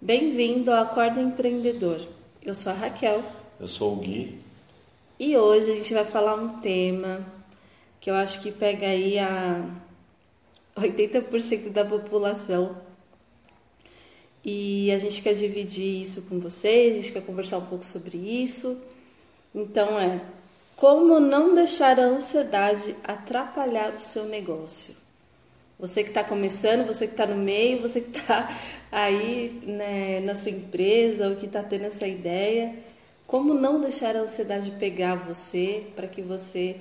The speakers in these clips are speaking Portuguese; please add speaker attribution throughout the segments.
Speaker 1: Bem-vindo ao Acorda Empreendedor. Eu sou a Raquel.
Speaker 2: Eu sou o Gui.
Speaker 1: E hoje a gente vai falar um tema que eu acho que pega aí a 80% da população. E a gente quer dividir isso com vocês, a gente quer conversar um pouco sobre isso. Então é como não deixar a ansiedade atrapalhar o seu negócio. Você que está começando, você que está no meio, você que está aí né, na sua empresa ou que está tendo essa ideia, como não deixar a ansiedade pegar você para que você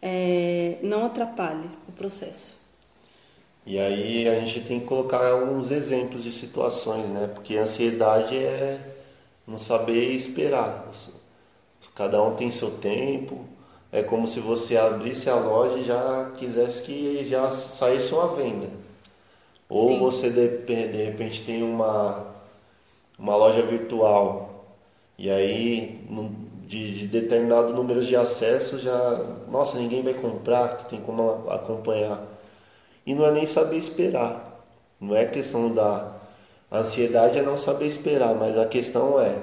Speaker 1: é, não atrapalhe o processo?
Speaker 2: E aí a gente tem que colocar alguns exemplos de situações, né? Porque a ansiedade é não saber esperar. Cada um tem seu tempo, é como se você abrisse a loja e já quisesse que já saísse uma venda. Ou Sim. você de, de repente tem uma, uma loja virtual e aí de, de determinado número de acessos já, nossa, ninguém vai comprar, tem como acompanhar. E não é nem saber esperar. Não é questão da a ansiedade é não saber esperar, mas a questão é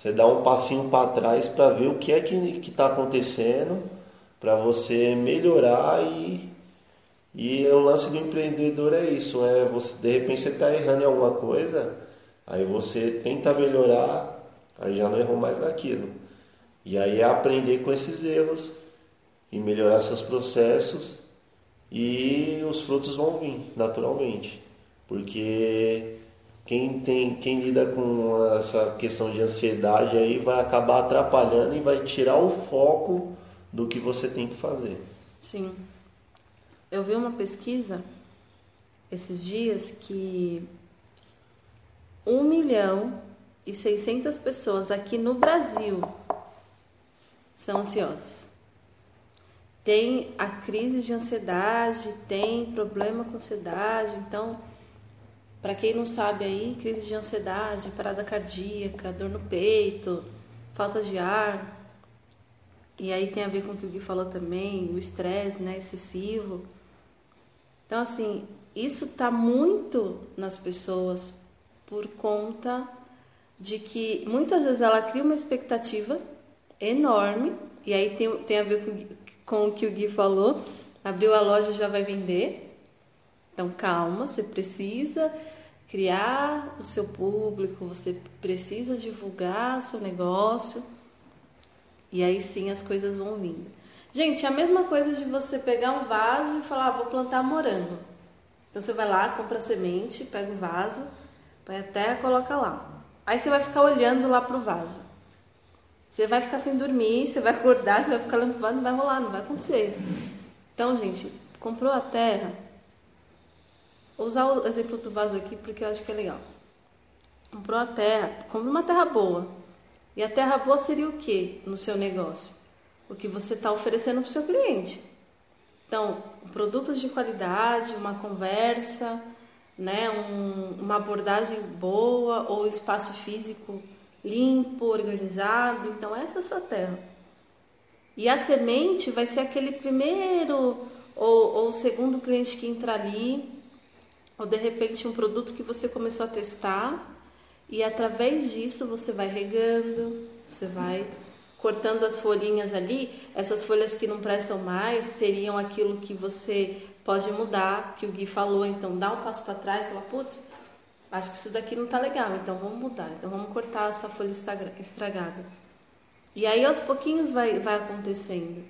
Speaker 2: você dá um passinho para trás para ver o que é que está acontecendo, para você melhorar e, e o lance do empreendedor é isso, é você de repente você está errando em alguma coisa, aí você tenta melhorar, aí já não errou mais naquilo. E aí é aprender com esses erros e melhorar seus processos e os frutos vão vir naturalmente, porque quem tem quem lida com essa questão de ansiedade aí vai acabar atrapalhando e vai tirar o foco do que você tem que fazer.
Speaker 1: Sim. Eu vi uma pesquisa esses dias que 1 milhão e 600 pessoas aqui no Brasil são ansiosas. Tem a crise de ansiedade, tem problema com ansiedade, então para quem não sabe aí, crise de ansiedade, parada cardíaca, dor no peito, falta de ar. E aí tem a ver com o que o Gui falou também, o estresse, né, excessivo. Então assim, isso tá muito nas pessoas por conta de que muitas vezes ela cria uma expectativa enorme, e aí tem, tem a ver com, com o que o Gui falou, abriu a loja já vai vender. Então calma, você precisa criar o seu público, você precisa divulgar seu negócio e aí sim as coisas vão vindo. Gente, é a mesma coisa de você pegar um vaso e falar, ah, vou plantar morango. Então você vai lá, compra a semente, pega o vaso, põe a terra, coloca lá. Aí você vai ficar olhando lá pro vaso. Você vai ficar sem dormir, você vai acordar, você vai ficar olhando pro vaso, não vai rolar, não vai acontecer. Então, gente, comprou a terra, Vou usar o exemplo do vaso aqui porque eu acho que é legal. Comprou a terra, compra uma terra boa. E a terra boa seria o que no seu negócio? O que você está oferecendo para o seu cliente. Então, produtos de qualidade, uma conversa, né, um, uma abordagem boa ou espaço físico limpo, organizado. Então, essa é a sua terra. E a semente vai ser aquele primeiro ou, ou segundo cliente que entra ali ou de repente um produto que você começou a testar e através disso você vai regando, você vai cortando as folhinhas ali, essas folhas que não prestam mais seriam aquilo que você pode mudar, que o Gui falou, então dá um passo para trás, fala, putz, acho que isso daqui não tá legal, então vamos mudar, então vamos cortar essa folha estragada. E aí aos pouquinhos vai, vai acontecendo.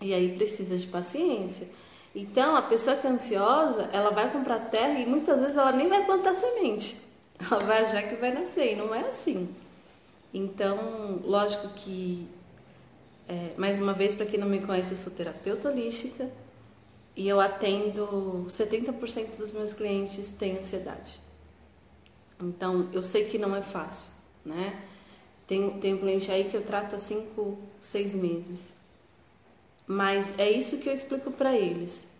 Speaker 1: E aí precisa de paciência. Então, a pessoa que é ansiosa, ela vai comprar terra e muitas vezes ela nem vai plantar semente. Ela vai achar que vai nascer e não é assim. Então, lógico que, é, mais uma vez, para quem não me conhece, eu sou terapeuta holística e eu atendo 70% dos meus clientes têm ansiedade. Então, eu sei que não é fácil, né? Tem, tem um cliente aí que eu trato há 5, 6 meses. Mas é isso que eu explico para eles.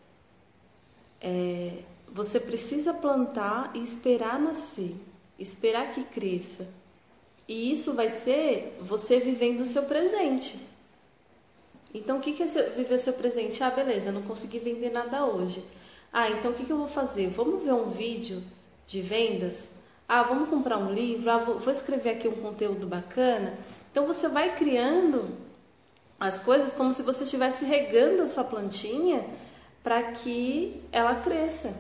Speaker 1: É, você precisa plantar e esperar nascer, esperar que cresça. E isso vai ser você vivendo o seu presente. Então, o que é viver seu presente? Ah, beleza, não consegui vender nada hoje. Ah, então o que, eu vou fazer? Vamos ver um vídeo de vendas? Ah, vamos comprar um livro, ah, vou escrever aqui um conteúdo bacana. Então você vai criando as coisas como se você estivesse regando a sua plantinha para que ela cresça.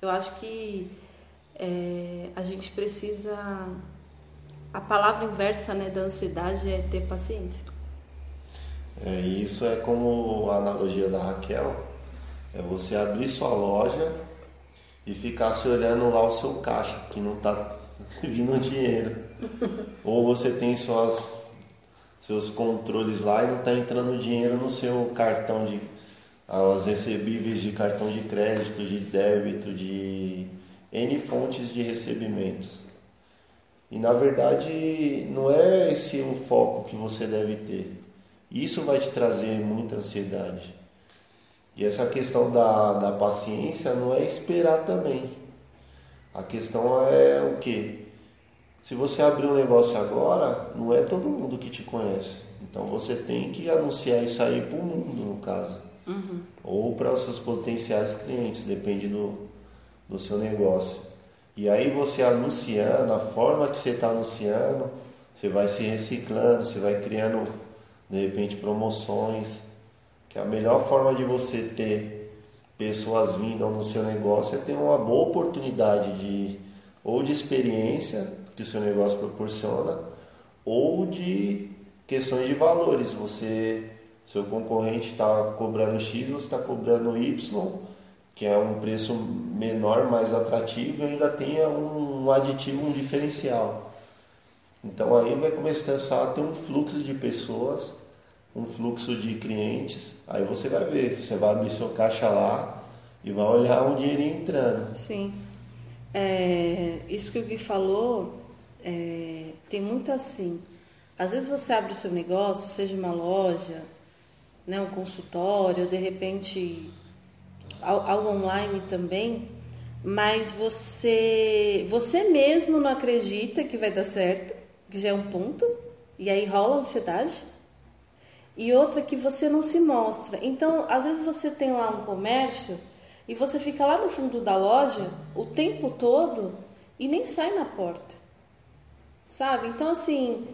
Speaker 1: Eu acho que é, a gente precisa. A palavra inversa né, da ansiedade é ter paciência.
Speaker 2: É, isso é como a analogia da Raquel: é você abrir sua loja e ficar se olhando lá o seu caixa, que não está vindo dinheiro. Ou você tem suas, seus controles lá e não está entrando dinheiro no seu cartão de as recebíveis de cartão de crédito, de débito, de N fontes de recebimentos. E na verdade não é esse o foco que você deve ter. Isso vai te trazer muita ansiedade. E essa questão da, da paciência não é esperar também. A questão é o que? Se você abrir um negócio agora, não é todo mundo que te conhece. Então você tem que anunciar isso aí para o mundo, no caso. Uhum. Ou para os seus potenciais clientes, depende do, do seu negócio. E aí você anunciando, a forma que você está anunciando, você vai se reciclando, você vai criando de repente promoções. Que a melhor forma de você ter pessoas vindo no seu negócio é ter uma boa oportunidade de ou de experiência que o seu negócio proporciona ou de questões de valores. Você seu concorrente está cobrando X, você está cobrando Y, que é um preço menor, mais atrativo e ainda tenha um aditivo, um diferencial. Então aí vai começar a ter um fluxo de pessoas, um fluxo de clientes. Aí você vai ver, você vai abrir seu caixa lá e vai olhar um dinheirinho entrando.
Speaker 1: Sim. É, isso que o Gui falou, é, tem muito assim. Às vezes você abre o seu negócio, seja uma loja, né, um consultório, de repente algo online também, mas você você mesmo não acredita que vai dar certo, que já é um ponto, e aí rola ansiedade. E outra que você não se mostra. Então, às vezes você tem lá um comércio e você fica lá no fundo da loja o tempo todo e nem sai na porta. Sabe? Então, assim,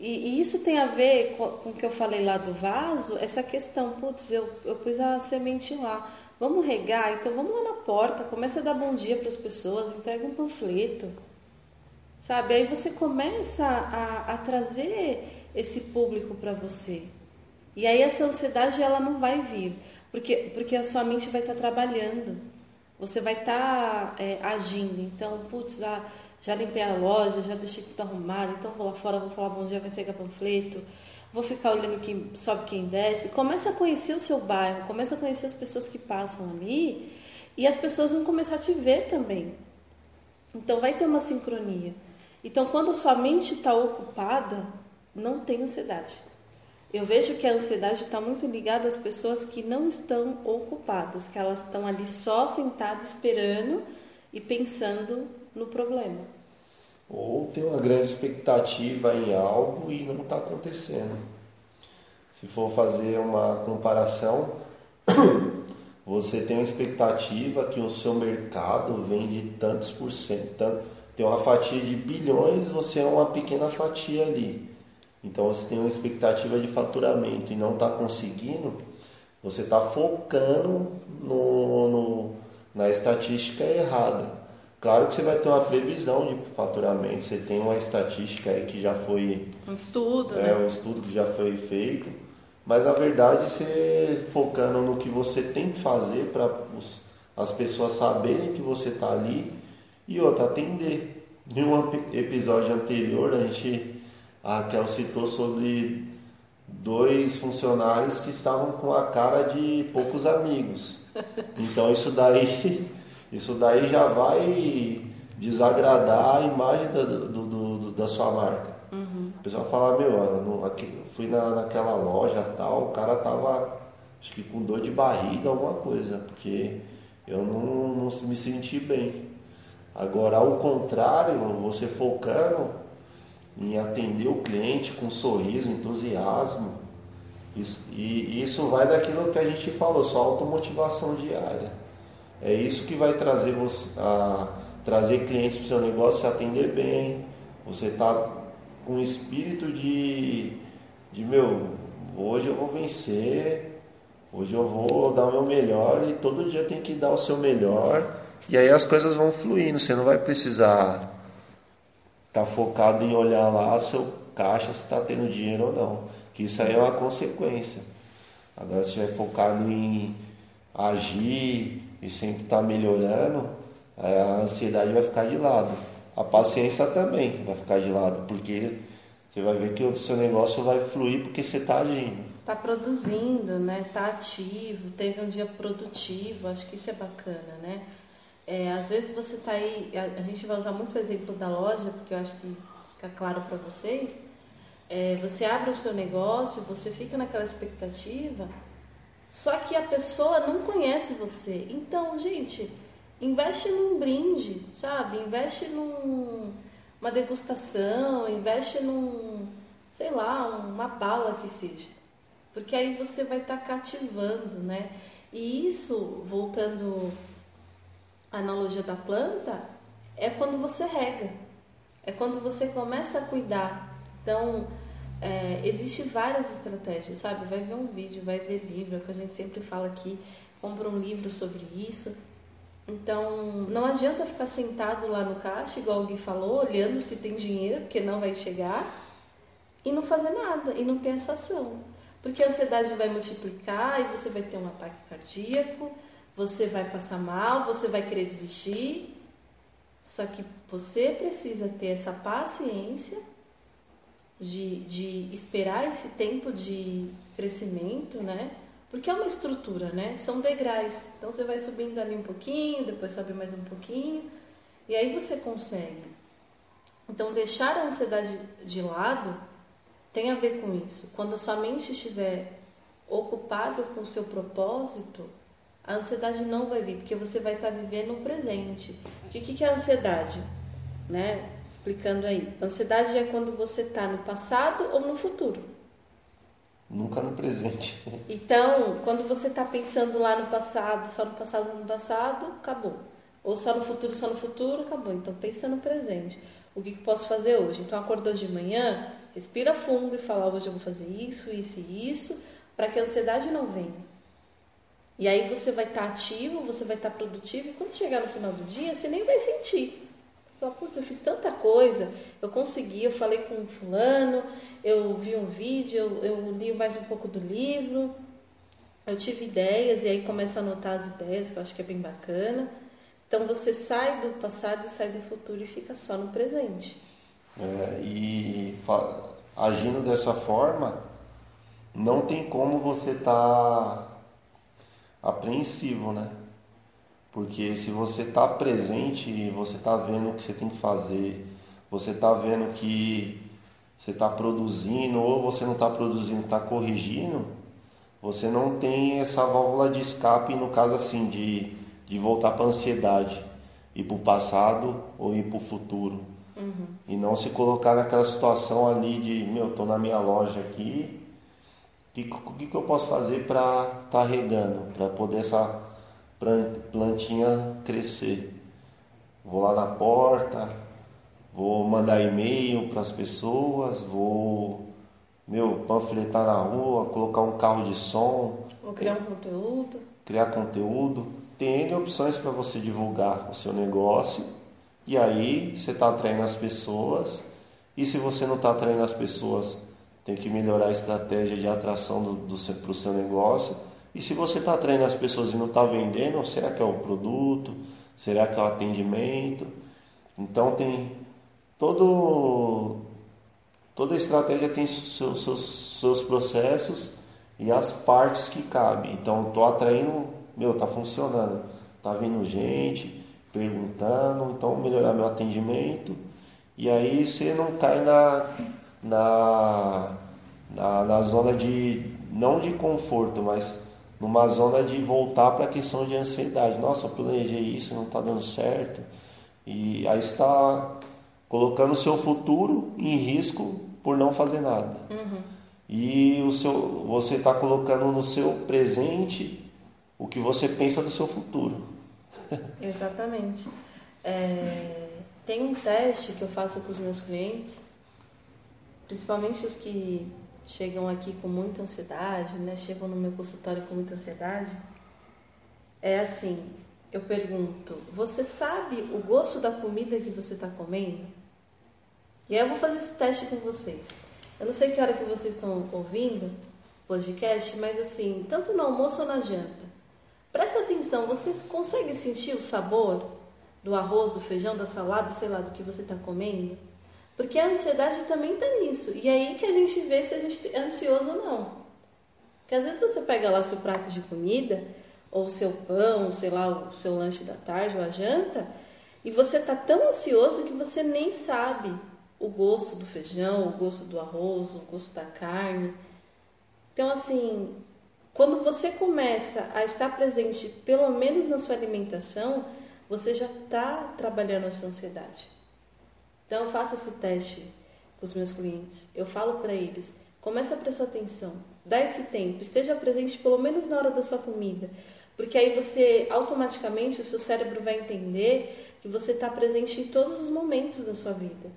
Speaker 1: e, e, isso tem a ver com, com o que eu falei lá do vaso, essa questão, putz, eu, eu pus a semente lá. Vamos regar, então vamos lá na porta, começa a dar bom dia para as pessoas, entrega um panfleto. Sabe? Aí você começa a, a trazer esse público para você. E aí essa ansiedade ela não vai vir, porque, porque a sua mente vai estar tá trabalhando. Você vai estar tá, é, agindo. Então, putz, ah, já limpei a loja, já deixei tudo arrumado, então vou lá fora, vou falar bom dia, vou entregar panfleto, vou ficar olhando quem sobe, quem desce. Começa a conhecer o seu bairro, começa a conhecer as pessoas que passam ali e as pessoas vão começar a te ver também. Então vai ter uma sincronia. Então quando a sua mente está ocupada, não tem ansiedade. Eu vejo que a ansiedade está muito ligada às pessoas que não estão ocupadas, que elas estão ali só sentadas esperando e pensando no problema.
Speaker 2: Ou tem uma grande expectativa em algo e não está acontecendo. Se for fazer uma comparação, você tem uma expectativa que o seu mercado vende tantos por cento, tanto, tem uma fatia de bilhões, você é uma pequena fatia ali. Então você tem uma expectativa de faturamento e não está conseguindo, você está focando no, no, na estatística errada. Claro que você vai ter uma previsão de faturamento, você tem uma estatística aí que já foi.
Speaker 1: Um estudo,
Speaker 2: É,
Speaker 1: né?
Speaker 2: um estudo que já foi feito. Mas na verdade, você focando no que você tem que fazer para as pessoas saberem que você está ali e outra, atender. Em um episódio anterior, a gente, a Raquel citou sobre dois funcionários que estavam com a cara de poucos amigos. Então isso daí isso daí já vai desagradar a imagem da, do, do, da sua marca. Uhum. O pessoal fala, meu, eu aqui, fui na, naquela loja tal, o cara tava acho que com dor de barriga, alguma coisa, porque eu não, não me senti bem. Agora, ao contrário, você focando em atender o cliente com um sorriso, entusiasmo, isso, e isso vai daquilo que a gente falou, só automotivação diária. É isso que vai trazer você, a, trazer clientes para o seu negócio, se atender bem, você está com o espírito de, de meu, hoje eu vou vencer, hoje eu vou dar o meu melhor e todo dia tem que dar o seu melhor. E aí as coisas vão fluindo, você não vai precisar estar tá focado em olhar lá seu caixa se está tendo dinheiro ou não. Que isso aí é uma consequência. Agora se estiver focado em agir e sempre estar tá melhorando, a ansiedade vai ficar de lado. A paciência também vai ficar de lado, porque você vai ver que o seu negócio vai fluir porque você está agindo.
Speaker 1: Está produzindo, né? Está ativo, teve um dia produtivo, acho que isso é bacana, né? É, às vezes você está aí, a, a, gente vai usar muito o exemplo da loja, porque eu acho que fica claro para vocês. É, você abre o seu negócio, você fica naquela expectativa, só que a pessoa não conhece você. Então, gente, investe num brinde, sabe? Investe numa degustação, investe num, sei lá, uma bala que seja. Porque aí você vai estar tá cativando, né? E isso, voltando à analogia da planta, é quando você rega. É quando você começa a cuidar. Então, é, existe várias estratégias, sabe? Vai ver um vídeo, vai ver livro, é que a gente sempre fala aqui, compra um livro sobre isso então, não adianta ficar sentado lá no caixa, igual o falou, olhando se tem dinheiro, porque não vai chegar, e não fazer nada, e não ter essa ação. Porque a ansiedade vai multiplicar e você vai ter um ataque cardíaco, você vai passar mal, você vai querer desistir. Só que você precisa ter essa paciência de, de esperar esse tempo de crescimento, né? Porque é uma estrutura, né? São degraus. Então você vai subindo ali um pouquinho, depois sobe mais um pouquinho, e aí você consegue. Então deixar a ansiedade de lado tem a ver com isso. Quando a sua mente estiver ocupada com o seu propósito, a ansiedade não vai vir, porque você vai estar vivendo um presente. O que é a ansiedade? Né? Explicando aí. Ansiedade é quando você está no passado ou no futuro.
Speaker 2: Nunca no presente.
Speaker 1: Então, quando você está pensando lá no passado, só no passado, no passado, acabou. Ou só no futuro, só no futuro, acabou. Então, pensa no presente. O que, que posso fazer hoje? Então, acordou de manhã, respira fundo e fala: hoje eu vou fazer isso, isso e isso, para que a ansiedade não venha. E aí você vai estar tá ativo, você vai estar tá produtivo, e quando chegar no final do dia, você nem vai sentir. Putz, eu fiz tanta coisa, eu consegui, eu falei com fulano, eu vi um vídeo, eu, eu li mais um pouco do livro, eu tive ideias e aí começa a anotar as ideias, que eu acho que é bem bacana. Então você sai do passado e sai do futuro e fica só no presente.
Speaker 2: É, e agindo dessa forma, não tem como você estar tá apreensivo, né? Porque se você está presente e você está vendo o que você tem que fazer, você está vendo que você está produzindo ou você não está produzindo, está corrigindo, você não tem essa válvula de escape, no caso assim, de, de voltar para a ansiedade, ir para o passado ou ir para o futuro. Uhum. E não se colocar naquela situação ali de, meu, estou na minha loja aqui, o que, que, que eu posso fazer para estar tá regando, para poder essa plantinha crescer? Vou lá na porta, vou mandar e-mail para as pessoas, vou meu panfletar na rua, colocar um carro de som,
Speaker 1: vou criar um conteúdo,
Speaker 2: criar conteúdo, tem N opções para você divulgar o seu negócio. E aí você está atraindo as pessoas. E se você não está atraindo as pessoas tem que melhorar a estratégia de atração para o seu negócio e se você está atraindo as pessoas e não está vendendo, será que é o produto? Será que é o atendimento? Então tem todo, toda estratégia tem seus, seus, seus processos e as partes que cabem. Então, estou atraindo, meu, tá funcionando. Tá vindo gente perguntando, então melhorar meu atendimento. E aí você não cai na, na, na, na zona de, não de conforto, mas numa zona de voltar para a questão de ansiedade. Nossa, eu planejei isso, não está dando certo. E aí você está colocando o seu futuro em risco por não fazer nada. Uhum. E o seu, você está colocando no seu presente o que você pensa do seu futuro.
Speaker 1: Exatamente. É, tem um teste que eu faço com os meus clientes, principalmente os que chegam aqui com muita ansiedade, né? Chegam no meu consultório com muita ansiedade. É assim, eu pergunto: você sabe o gosto da comida que você está comendo? E aí eu vou fazer esse teste com vocês. Eu não sei que hora que vocês estão ouvindo podcast, mas assim, tanto no almoço ou na janta. Presta atenção, você consegue sentir o sabor do arroz, do feijão, da salada, sei lá, do que você está comendo? Porque a ansiedade também está nisso. E aí que a gente vê se a gente é ansioso ou não. Porque às vezes você pega lá seu prato de comida, ou seu pão, sei lá, o seu lanche da tarde ou a janta, e você está tão ansioso que você nem sabe o gosto do feijão, o gosto do arroz, o gosto da carne. Então, assim, quando você começa a estar presente, pelo menos na sua alimentação, você já está trabalhando essa ansiedade. Então, eu faço esse teste com os meus clientes. Eu falo para eles: comece a prestar atenção, dá esse tempo, esteja presente pelo menos na hora da sua comida, porque aí você automaticamente o seu cérebro vai entender que você está presente em todos os momentos da sua vida.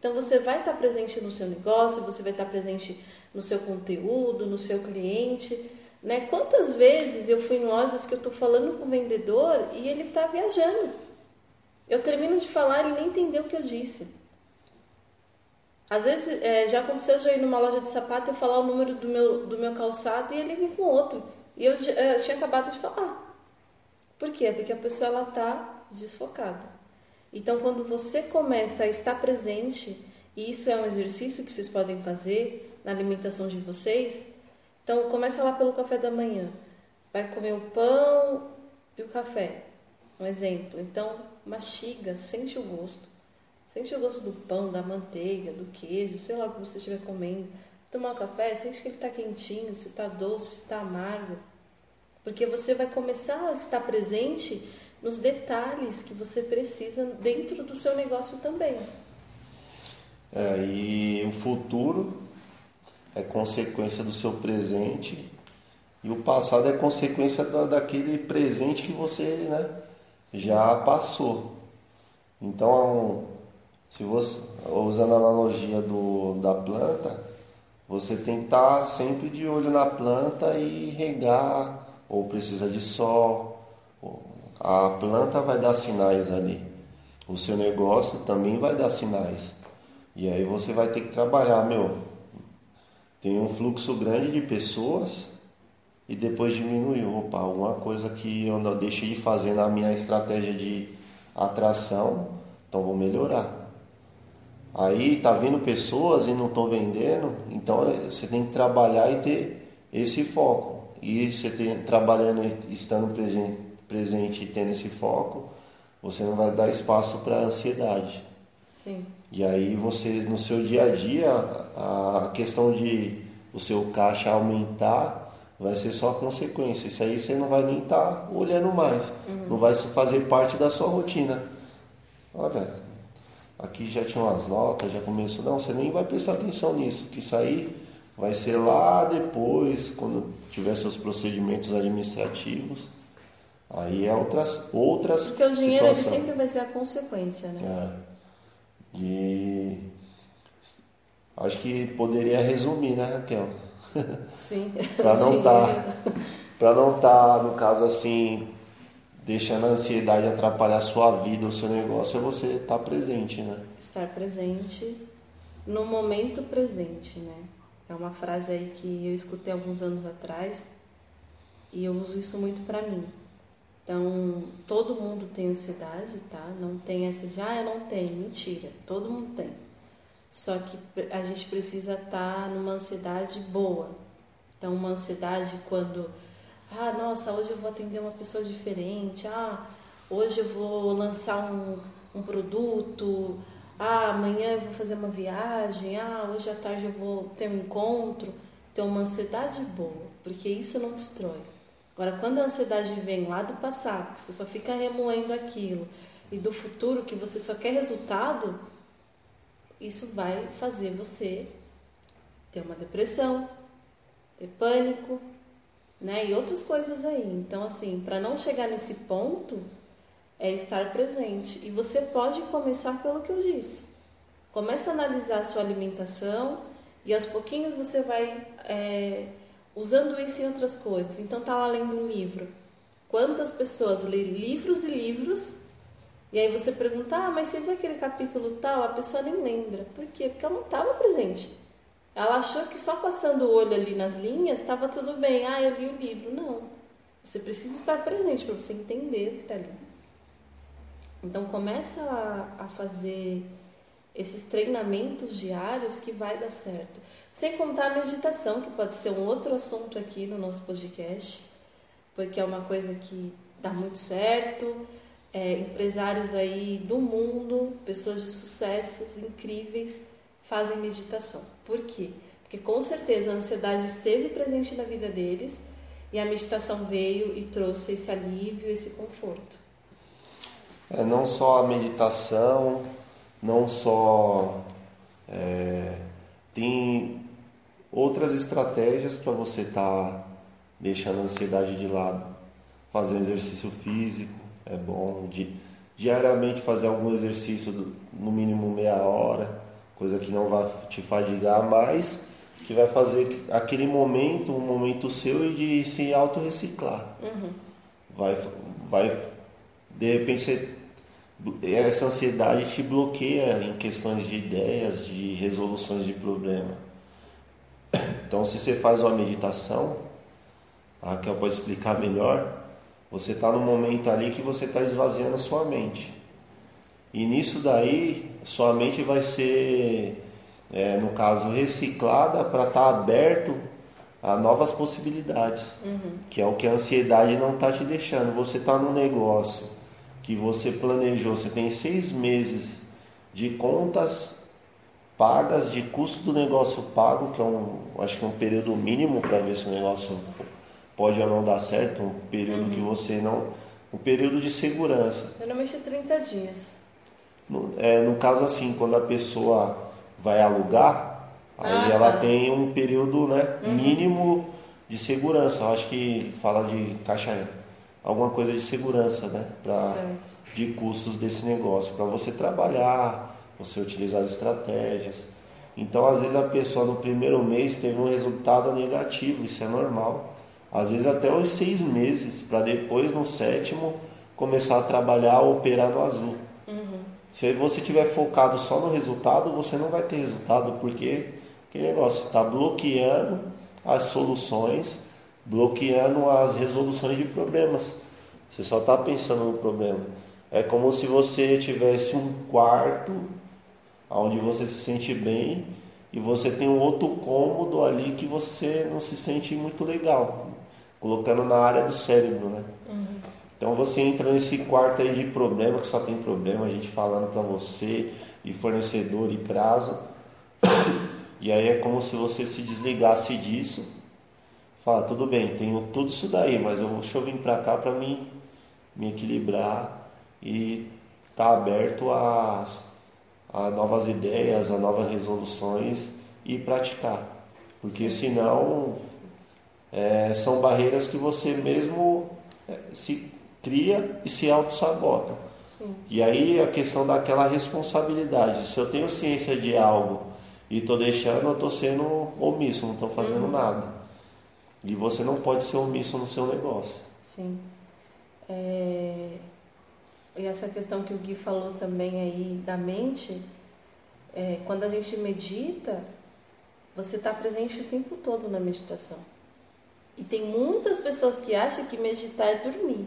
Speaker 1: Então você vai estar presente no seu negócio, você vai estar presente no seu conteúdo, no seu cliente. Né? Quantas vezes eu fui em lojas que eu estou falando com o vendedor e ele está viajando? Eu termino de falar e ele nem entendeu o que eu disse. Às vezes é, já aconteceu eu ir numa loja de sapato eu falar o número do meu, do meu calçado e ele vem com outro. E eu, é, tinha acabado de falar. Por quê? Porque a pessoa está desfocada. Então, quando você começa a estar presente, e isso é um exercício que vocês podem fazer na alimentação de vocês, então começa lá pelo café da manhã. Vai comer o pão e o café. Um exemplo. Então, mastiga, sente o gosto. Sente o gosto do pão, da manteiga, do queijo, sei lá o que você estiver comendo. Tomar o café, sente que ele está quentinho, se está doce, se está amargo. Porque você vai começar a estar presente nos detalhes que você precisa dentro do seu negócio também.
Speaker 2: É, e o futuro é consequência do seu presente e o passado é consequência da, daquele presente que você né, já passou. Então, se você usando a analogia do, da planta, você tem que estar sempre de olho na planta e regar, ou precisa de sol, a planta vai dar sinais ali. O seu negócio também vai dar sinais. E aí você vai ter que trabalhar, meu. Tem um fluxo grande de pessoas e depois diminuiu. Opa, alguma coisa que eu não deixei de fazer na minha estratégia de atração, então vou melhorar. Aí tá vindo pessoas e não estão vendendo, então você tem que trabalhar e ter esse foco. E você tem, trabalhando, estando presente, presente e tendo esse foco, você não vai dar espaço para ansiedade.
Speaker 1: Sim.
Speaker 2: E aí você, no seu dia a dia, a questão de o seu caixa aumentar vai ser só a consequência. Isso aí você não vai nem estar tá olhando mais. Uhum. Não vai fazer parte da sua rotina. Olha, aqui já tinha umas notas, já começou. Não, você nem vai prestar atenção nisso, que isso aí vai ser lá depois, quando tiver seus procedimentos administrativos. Aí é outras outras
Speaker 1: Porque o dinheiro ele sempre vai ser a consequência, né?
Speaker 2: É. E acho que poderia resumir, né, Raquel?
Speaker 1: Sim.
Speaker 2: para não estar tá, para não estar, tá, no caso assim, deixando a ansiedade atrapalhar a sua vida, o seu negócio, é você estar tá presente, né?
Speaker 1: Estar presente no momento presente, né? É uma frase aí que eu escutei alguns anos atrás e eu uso isso muito para mim. Então, todo mundo tem ansiedade, tá? Não tem essa de, ah, eu não tenho. Mentira, todo mundo tem. Só que a gente precisa estar tá numa ansiedade boa. Então, uma ansiedade quando, ah, nossa, hoje eu vou atender uma pessoa diferente, ah, hoje eu vou lançar um, um produto, ah, amanhã eu vou fazer uma viagem, ah, hoje à tarde eu vou ter um encontro. Então, uma ansiedade boa, porque isso não destrói. Agora, quando a ansiedade vem lá do passado, que você só fica remoendo aquilo, e do futuro, que você só quer resultado, isso vai fazer você ter uma depressão, ter pânico, né? E outras coisas aí. Então, assim, para não chegar nesse ponto, é estar presente. E você pode começar pelo que eu disse. Começa a analisar a sua alimentação e aos pouquinhos você vai é, usando isso em outras coisas. Então tá lá lendo um livro. Quantas pessoas lêem livros e livros e aí você pergunta, ah, mas você viu aquele capítulo tal? A pessoa nem lembra. Por quê? Porque ela não estava presente. Ela achou que só passando o olho ali nas linhas estava tudo bem. Ah, eu li o livro. Não. Você precisa estar presente para você entender o que está ali. Então começa a, a fazer esses treinamentos diários que vai dar certo. Sem contar a meditação, que pode ser um outro assunto aqui no nosso podcast, porque é uma coisa que dá muito certo é, empresários aí do mundo, pessoas de sucessos incríveis, fazem meditação. Por quê? Porque com certeza a ansiedade esteve presente na vida deles e a meditação veio e trouxe esse alívio, esse conforto.
Speaker 2: É, não só a meditação, não só. É, tem outras estratégias para você estar tá deixando a ansiedade de lado. Fazer exercício físico, é bom. Di, diariamente fazer algum exercício, no mínimo meia hora, coisa que não vai te fadigar mais, que vai fazer aquele momento, um momento seu e de se autorreciclar. Uhum. Vai, vai, de repente, você, essa ansiedade te bloqueia em questões de ideias, de resoluções de problema. Então, se você faz uma meditação, a Raquel pode explicar melhor, você está no momento ali que você está esvaziando a sua mente. E nisso daí, sua mente vai ser, é, no caso, reciclada para estar tá aberto a novas possibilidades. Uhum. Que é o que a ansiedade não está te deixando. Você está num negócio que você planejou, você tem seis meses de contas pagas, de custo do negócio pago, que é um, acho que é um período mínimo para ver se o negócio pode ou não dar certo, um período uhum. que você não. Um período de segurança.
Speaker 1: Normalmente é 30 dias.
Speaker 2: No, é, no caso assim, quando a pessoa vai alugar, aí ah, ela tá. tem um período né, uhum. mínimo de segurança. Eu acho que fala de caixa alguma coisa de segurança, né? Pra, de custos desse negócio, para você trabalhar, você utilizar as estratégias. Então, às vezes, a pessoa no primeiro mês teve um resultado negativo, isso é normal às vezes até uns seis meses, para depois no sétimo começar a trabalhar ou operar no azul. Uhum. Se você tiver focado só no resultado, você não vai ter resultado, porque que negócio está bloqueando as soluções, bloqueando as resoluções de problemas. Você só está pensando no problema. É como se você tivesse um quarto onde você se sente bem e você tem um outro cômodo ali que você não se sente muito legal colocando na área do cérebro, né? Uhum. Então você entra nesse quarto aí de problema, que só tem problema, a gente falando para você, e fornecedor e prazo. E aí é como se você se desligasse disso. Fala, tudo bem, tenho tudo isso daí, mas eu, deixa eu vir para cá para mim me equilibrar e estar tá aberto a, a novas ideias, a novas resoluções e praticar. Porque senão é, são barreiras que você mesmo é, se cria e se auto-sabota. E aí a questão daquela responsabilidade. Se eu tenho ciência de algo e estou deixando, eu estou sendo omisso, não estou fazendo uhum. nada. E você não pode ser omisso no seu negócio.
Speaker 1: Sim. É... E essa questão que o Gui falou também aí da mente, é, quando a gente medita, você está presente o tempo todo na meditação. E tem muitas pessoas que acham que meditar é dormir.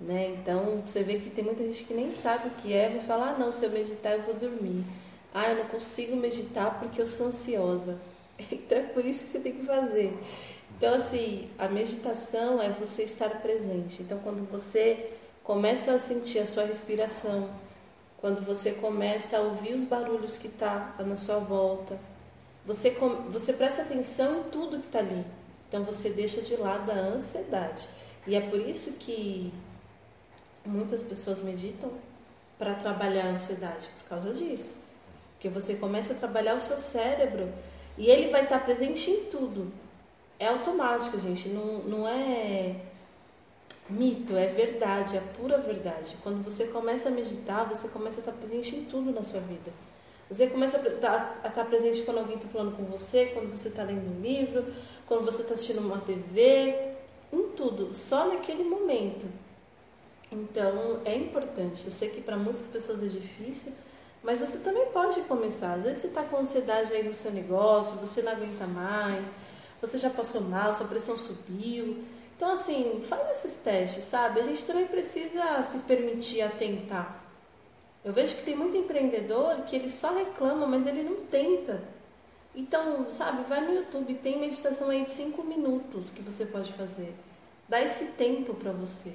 Speaker 1: Né? Então você vê que tem muita gente que nem sabe o que é, vai falar, ah, não, se eu meditar eu vou dormir. Ah, eu não consigo meditar porque eu sou ansiosa. Então é por isso que você tem que fazer. Então, assim, a meditação é você estar presente. Então, quando você começa a sentir a sua respiração, quando você começa a ouvir os barulhos que tá na sua volta, você, você presta atenção em tudo que está ali. Então você deixa de lado a ansiedade. E é por isso que muitas pessoas meditam para trabalhar a ansiedade, por causa disso. Porque você começa a trabalhar o seu cérebro e ele vai estar presente em tudo. É automático, gente. Não, não é. Mito, é verdade, é pura verdade. Quando você começa a meditar, você começa a estar presente em tudo na sua vida. Você começa a estar presente quando alguém está falando com você, quando você está lendo um livro, quando você está assistindo uma TV, em tudo, só naquele momento. Então é importante. Eu sei que para muitas pessoas é difícil, mas você também pode começar. Às vezes você está com ansiedade aí no seu negócio, você não aguenta mais, você já passou mal, sua pressão subiu. Então, assim, faz esses testes, sabe? A gente também precisa se permitir atentar. Eu vejo que tem muito empreendedor que ele só reclama, mas ele não tenta. Então, sabe, vai no YouTube, tem meditação aí de 5 minutos que você pode fazer. Dá esse tempo para você.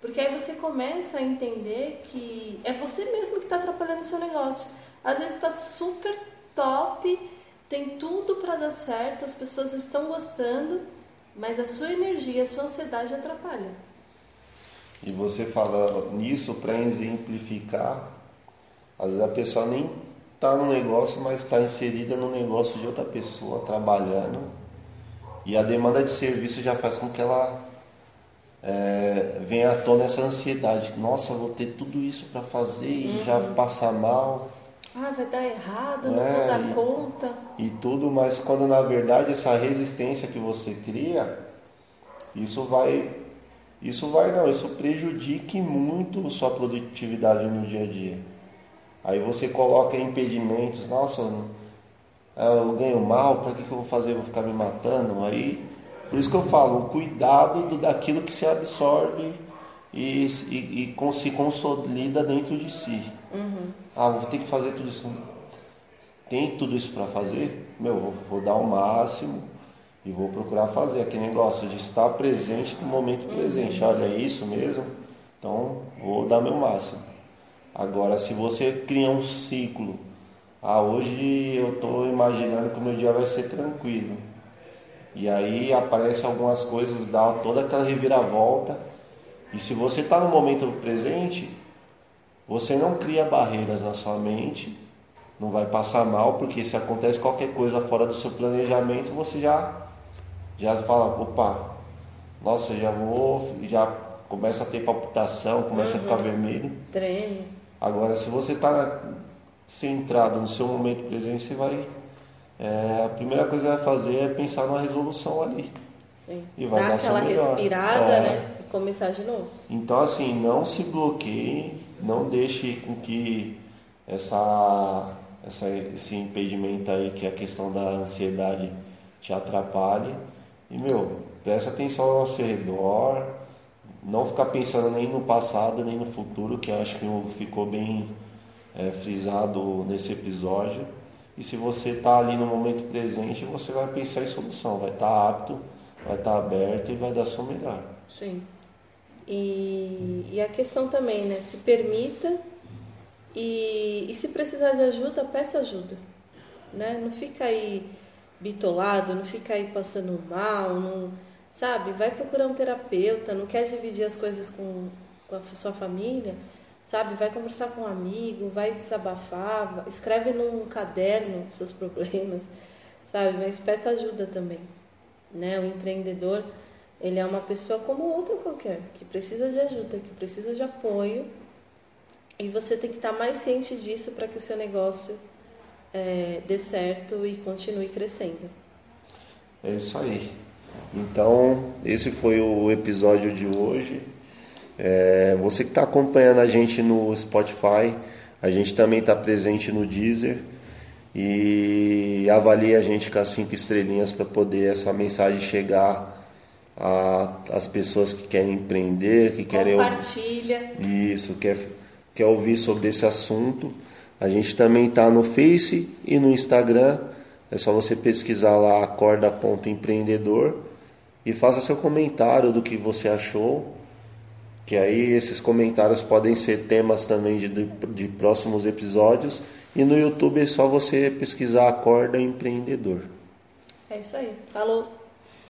Speaker 1: Porque aí você começa a entender que é você mesmo que está atrapalhando o seu negócio. Às vezes está super top, tem tudo para dar certo, as pessoas estão gostando, mas a sua energia, a sua ansiedade atrapalha.
Speaker 2: E você fala nisso para exemplificar, às vezes a pessoa nem está no negócio, mas está inserida no negócio de outra pessoa, trabalhando, e a demanda de serviço já faz com que ela é, vem à tona essa ansiedade. Nossa, vou ter tudo isso para fazer e uhum. já passar mal.
Speaker 1: Ah, vai dar errado, não é, vou dar e, conta.
Speaker 2: E tudo, mas quando na verdade essa resistência que você cria, isso vai. Isso vai não, isso prejudique muito sua produtividade no dia a dia. Aí você coloca impedimentos, nossa, eu ganho mal, para que, que eu vou fazer? vou ficar me matando? Aí por isso que eu falo, o cuidado do, daquilo que se absorve e, e, e se consolida dentro de si. Uhum. Ah, vou ter que fazer tudo isso. Tem tudo isso para fazer? Meu, vou, vou, dar o máximo e vou procurar fazer aquele negócio de estar presente no momento presente. Olha, é isso mesmo? Então, vou dar meu máximo. Agora, se você cria um ciclo, ah, hoje eu estou imaginando que o meu dia vai ser tranquilo. E aí aparecem algumas coisas, dá toda aquela reviravolta. E se você está no momento presente, você não cria barreiras na sua mente, não vai passar mal, porque se acontece qualquer coisa fora do seu planejamento, você já já fala, opa, nossa, já vou, já começa a ter palpitação, começa uhum. a ficar uhum. vermelho.
Speaker 1: Treino.
Speaker 2: Agora, se você está centrado no seu momento presente, você vai é, a primeira coisa que vai fazer é pensar numa resolução ali.
Speaker 1: Sim. E vai dar, dar aquela respirada, é. né? E começar de novo.
Speaker 2: Então, assim, não se bloqueie, não deixe com que essa, essa, esse impedimento aí, que é a questão da ansiedade, te atrapalhe. E, meu, preste atenção ao seu redor, não ficar pensando nem no passado, nem no futuro, que acho que ficou bem é, frisado nesse episódio e se você está ali no momento presente, você vai pensar em solução, vai estar tá apto, vai estar tá aberto e vai dar seu melhor.
Speaker 1: Sim. E, e a questão também, né? Se permita e, e se precisar de ajuda, peça ajuda. Né? Não fica aí bitolado, não fica aí passando mal, não, sabe? Vai procurar um terapeuta, não quer dividir as coisas com, com a sua família sabe? Vai conversar com um amigo, vai desabafar, escreve num caderno seus problemas, sabe? Mas peça ajuda também, né? O empreendedor, ele é uma pessoa como outra qualquer, que precisa de ajuda, que precisa de apoio, e você tem que estar mais ciente disso para que o seu negócio é, dê certo e continue crescendo.
Speaker 2: É isso aí. Então, esse foi o episódio de hoje. É, você que está acompanhando a gente no Spotify, a gente também está presente no Deezer e avalie a gente com as cinco estrelinhas para poder essa mensagem chegar às pessoas que querem empreender, que querem
Speaker 1: compartilha
Speaker 2: isso, quer quer ouvir sobre esse assunto. A gente também está no Face e no Instagram. É só você pesquisar lá acorda.empreendedor e faça seu comentário do que você achou que aí esses comentários podem ser temas também de, de, próximos episódios. E no YouTube é só você pesquisar Acorda Empreendedor.
Speaker 1: É isso aí. Falou!